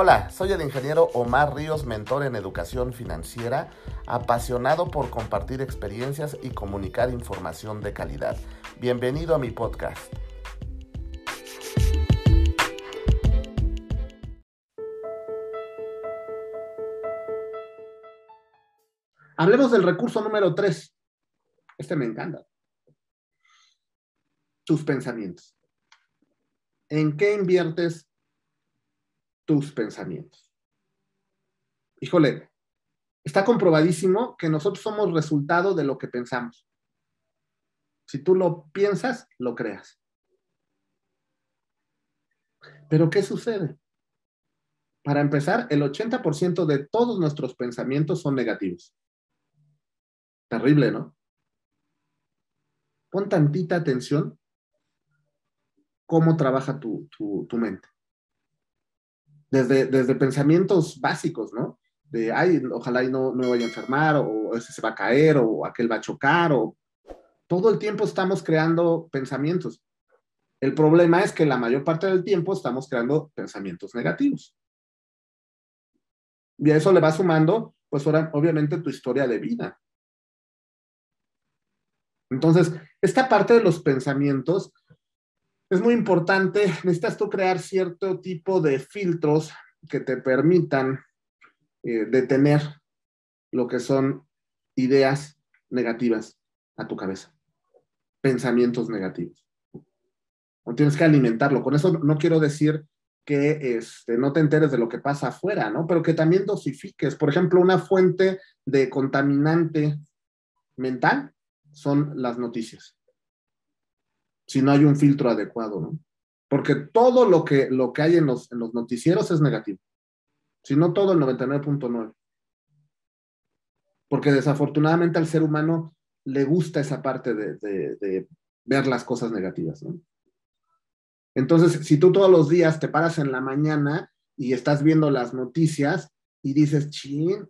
Hola, soy el ingeniero Omar Ríos, mentor en educación financiera, apasionado por compartir experiencias y comunicar información de calidad. Bienvenido a mi podcast. Hablemos del recurso número 3. Este me encanta. Tus pensamientos. ¿En qué inviertes tus pensamientos. Híjole, está comprobadísimo que nosotros somos resultado de lo que pensamos. Si tú lo piensas, lo creas. Pero ¿qué sucede? Para empezar, el 80% de todos nuestros pensamientos son negativos. Terrible, ¿no? Pon tantita atención cómo trabaja tu, tu mente desde, pensamientos básicos, ¿no? De, ay, ojalá y no, no vaya a enfermar, o ese se va a caer, o aquel va a chocar, o todo el tiempo estamos creando pensamientos. El problema es que la mayor parte del tiempo estamos creando pensamientos negativos. Y a eso le va sumando, pues ahora, obviamente, tu historia de vida. Entonces, esta parte de los pensamientos es muy importante, necesitas tú crear cierto tipo de filtros que te permitan eh, detener lo que son ideas negativas a tu cabeza, pensamientos negativos. Tienes que alimentarlo. Con eso no quiero decir que este, no te enteres de lo que pasa afuera, ¿no? Pero que también dosifiques. Por ejemplo, una fuente de contaminante mental son las noticias si no hay un filtro adecuado, ¿no? Porque todo lo que, lo que hay en los, en los noticieros es negativo. Si no todo, el 99.9. Porque desafortunadamente al ser humano le gusta esa parte de, de ver las cosas negativas, ¿no? Entonces, si tú todos los días te paras en la mañana y estás viendo las noticias y dices, chin,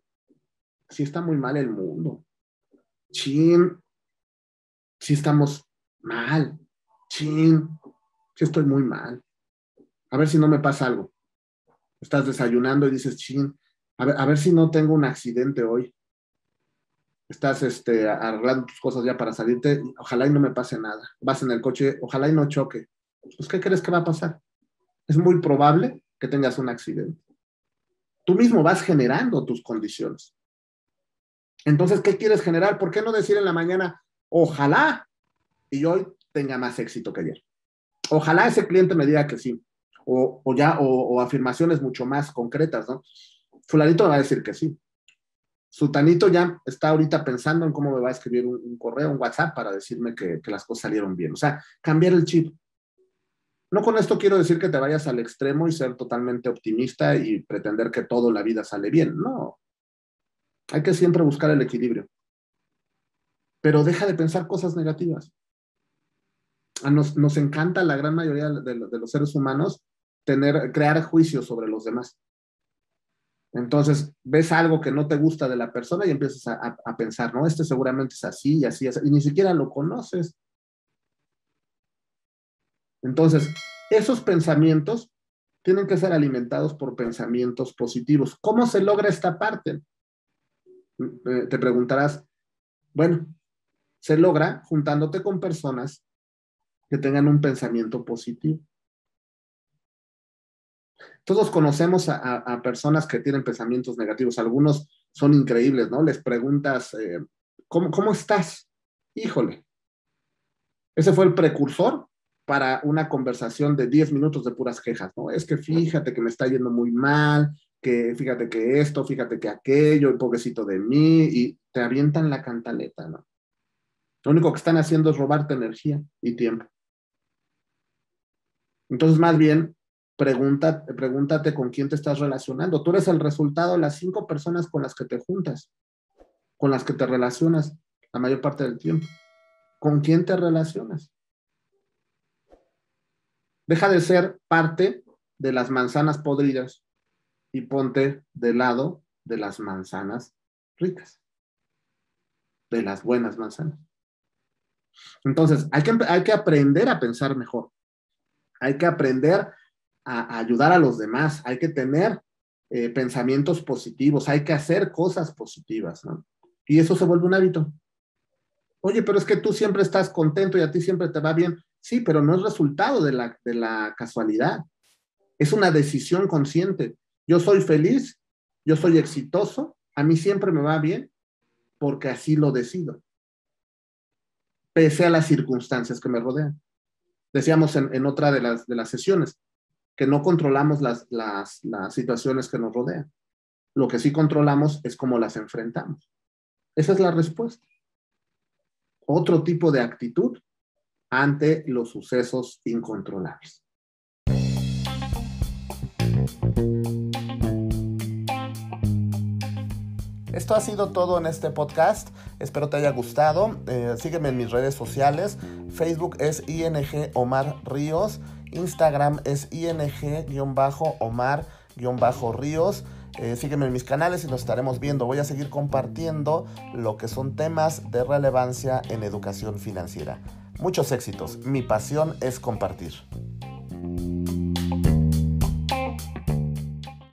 sí está muy mal el mundo. Chin, sí estamos mal chin, sí estoy muy mal. A ver si no me pasa algo. Estás desayunando y dices, chin, a ver, a ver si no tengo un accidente hoy. Estás este, arreglando tus cosas ya para salirte, ojalá y no me pase nada. Vas en el coche, ojalá y no choque. Pues, ¿qué crees que va a pasar? Es muy probable que tengas un accidente. Tú mismo vas generando tus condiciones. Entonces, ¿qué quieres generar? ¿Por qué no decir en la mañana, ojalá y hoy tenga más éxito que ayer. Ojalá ese cliente me diga que sí, o, ya, o, afirmaciones mucho más concretas, ¿no? Fulanito me va a decir que sí. Sutanito ya está ahorita pensando en cómo me va a escribir un, correo, un WhatsApp para decirme que, que las cosas salieron bien. O sea, cambiar el chip. No con esto quiero decir que te vayas al extremo y ser totalmente optimista y pretender que todo la vida sale bien. No. Hay que siempre buscar el equilibrio. Pero deja de pensar cosas negativas nos, nos encanta la gran mayoría de, los seres humanos tener, crear juicios sobre los demás. Entonces, ves algo que no te gusta de la persona y empiezas a, pensar, no, este seguramente es así y así, así, y ni siquiera lo conoces. Entonces, esos pensamientos tienen que ser alimentados por pensamientos positivos. ¿Cómo se logra esta parte? Eh, te preguntarás, bueno, se logra juntándote con personas que tengan un pensamiento positivo. Todos conocemos a, personas que tienen pensamientos negativos. Algunos son increíbles, ¿no? Les preguntas, eh, ¿cómo, ¿cómo estás? Híjole. Ese fue el precursor para una conversación de 10 minutos de puras quejas, ¿no? Es que fíjate que me está yendo muy mal, que fíjate que esto, fíjate que aquello, el pobrecito de mí, y te avientan la cantaleta, ¿no? Lo único que están haciendo es robarte energía y tiempo. Entonces, más bien, pregunta, pregúntate con quién te estás relacionando. Tú eres el resultado de las cinco personas con las que te juntas, con las que te relacionas la mayor parte del tiempo. ¿Con quién te relacionas? Deja de ser parte de las manzanas podridas y ponte del lado de las manzanas ricas, de las buenas manzanas. Entonces, hay que, hay que aprender a pensar mejor hay que aprender a, ayudar a los demás, hay que tener eh, pensamientos positivos, hay que hacer cosas positivas, ¿no? Y eso se vuelve un hábito. Oye, pero es que tú siempre estás contento y a ti siempre te va bien. Sí, pero no es resultado de la, de la casualidad. Es una decisión consciente. Yo soy feliz, yo soy exitoso, a mí siempre me va bien porque así lo decido, pese a las circunstancias que me rodean. Decíamos en, otra de las, de las sesiones que no controlamos las, las, las situaciones que nos rodean. Lo que sí controlamos es cómo las enfrentamos. Esa es la respuesta. Otro tipo de actitud ante los sucesos incontrolables. Esto ha sido todo en este podcast. Espero te haya gustado. Eh, sígueme en mis redes sociales. Facebook es ING Omar Ríos. Instagram es ING-Omar-Ríos. Eh, sígueme en mis canales y nos estaremos viendo. Voy a seguir compartiendo lo que son temas de relevancia en educación financiera. Muchos éxitos. Mi pasión es compartir.